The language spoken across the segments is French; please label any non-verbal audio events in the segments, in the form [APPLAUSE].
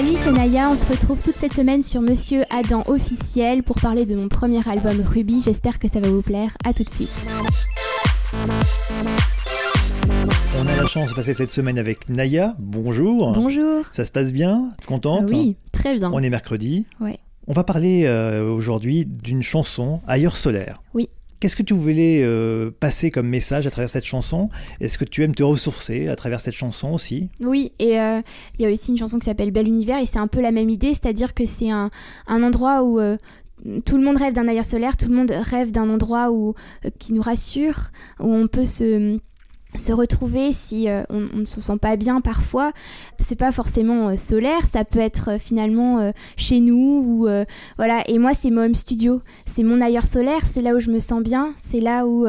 Salut, c'est Naya. On se retrouve toute cette semaine sur Monsieur Adam officiel pour parler de mon premier album Ruby. J'espère que ça va vous plaire. À tout de suite. On a la chance de passer cette semaine avec Naya. Bonjour. Bonjour. Ça se passe bien? Contente? Oui, très bien. On est mercredi. Ouais. On va parler euh, aujourd'hui d'une chanson, Ailleurs solaire. Oui. Qu'est-ce que tu voulais euh, passer comme message à travers cette chanson? Est-ce que tu aimes te ressourcer à travers cette chanson aussi? Oui, et euh, il y a aussi une chanson qui s'appelle Bel Univers, et c'est un peu la même idée, c'est-à-dire que c'est un, endroit où euh, tout le monde rêve d'un ailleurs solaire, tout le monde rêve d'un endroit où, qui nous rassure, où on peut se se retrouver si euh, on, on ne se sent pas bien parfois. C'est pas forcément euh, solaire ça peut être euh, finalement chez nous ou voilà. Et moi c'est mon home studio. C'est mon ailleurs solaire. C'est là où je me sens bien. C'est là où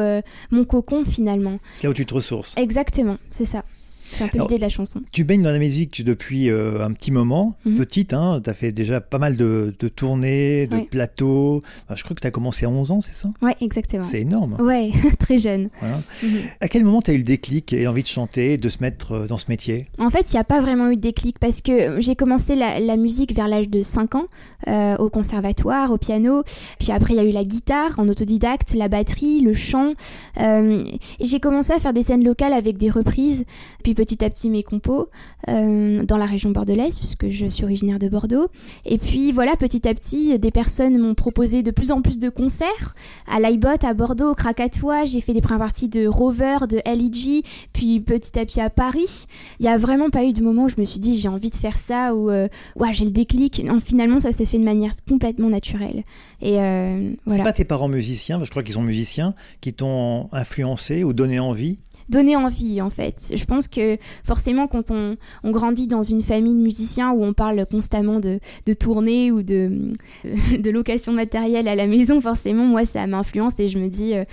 mon cocon finalement. C'est là où tu te ressources. exactement c'est ça c'est un peu l'idée de la chanson Tu baignes dans la musique depuis euh, un petit moment, Mhm. petite, hein, tu as fait déjà pas mal de, de tournées, de Ouais. plateaux. Enfin, je crois que tu as commencé à 11 ans, c'est ça? Ouais exactement C'est énorme. ouais [LAUGHS] très jeune Voilà. Mhm. À quel moment tu as eu le déclic et l'envie de chanter, de se mettre euh, dans ce métier? En fait, il n'y a pas vraiment eu de déclic parce que j'ai commencé la, la musique vers l'âge de 5 ans euh, au conservatoire, au piano. Puis après, il y a eu la guitare en autodidacte, la batterie, le chant. Euh, j'ai commencé à faire des scènes locales avec des reprises. Puis petit à petit, mes compos euh, dans la région bordelaise puisque je suis originaire de Bordeaux. Et puis voilà, petit à petit, des personnes m'ont proposé de plus en plus de concerts à l'iBot, à Bordeaux, au Krakatoa. J'ai fait des premières parties de Rover, de LEG, puis petit à petit à Paris il y a vraiment pas eu de moment où je me suis dit j'ai envie de faire ça ou euh, ouais, j'ai le déclic. Non, finalement, ça s'est fait de manière complètement naturelle. Et euh, C'est pas tes parents musiciens, je crois qu'ils sont musiciens, qui t'ont influencé ou donné envie Donner envie, en fait. Je pense que forcément, quand on, grandit dans une famille de musiciens où on parle constamment de, de tournée ou de, [LAUGHS] location de matériel à la maison, forcément, moi, ça m'influence et je me dis, euh,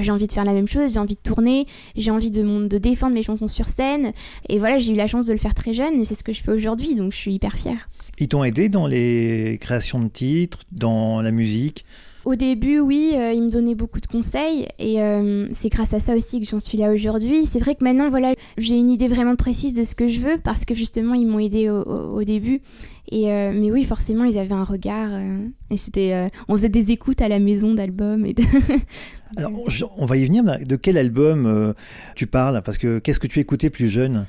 j'ai envie de faire la même chose, j'ai envie de tourner, j'ai envie de, de défendre mes chansons sur scène. Et voilà, j'ai eu la chance de le faire très jeune et c'est ce que je fais aujourd'hui, donc je suis hyper fière. Ils t'ont aidé dans les créations de titres, dans la musique? Au début, oui, euh, ils me donnaient beaucoup de conseils et euh, c'est grâce à ça aussi que j'en suis là aujourd'hui. C'est vrai que maintenant, voilà, j'ai une idée vraiment précise de ce que je veux parce que justement, ils m'ont aidé au début. Et euh, mais oui, forcément, ils avaient un regard euh, et c'était, euh, on faisait des écoutes à la maison d'albums et de... [LAUGHS] Alors, on va y venir, mais de quel album tu parles? Parce que qu'est-ce que tu écoutais plus jeune?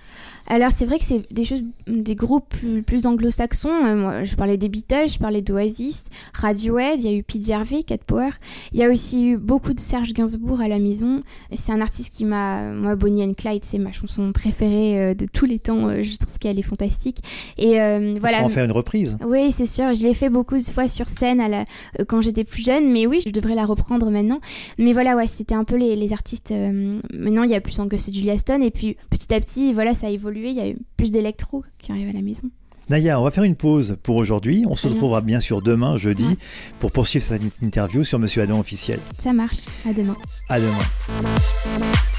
Alors c'est vrai que c'est des choses, des groupes plus, plus anglo-saxons. Euh, moi, je parlais des Beatles, je parlais d'Oasis, Radiohead, il y a eu Pete Harvey, Cat Power. Il y a aussi eu beaucoup de Serge Gainsbourg à la maison. C'est un artiste qui m'a, moi, Bonnie and Clyde, c'est ma chanson préférée euh, de tous les temps. Euh, Je trouve qu'elle est fantastique. Et voilà. en faire une reprise. Oui, c'est sûr. Je l'ai fait beaucoup de fois sur scène à la- euh, quand j'étais plus jeune, mais oui, je devrais la reprendre maintenant. Mais voilà, ouais, c'était un peu les, les artistes. euh, maintenant, il y a plus en que c'est Julia Stone, et puis petit à petit, voilà, ça a évolué. Il y a eu plus d'électro qui arrive à la maison. Naya, on va faire une pause pour aujourd'hui. On se retrouvera bien sûr demain, jeudi, Ouais. pour poursuivre cette interview sur Monsieur Adam officiel. Ça marche. À demain. À demain.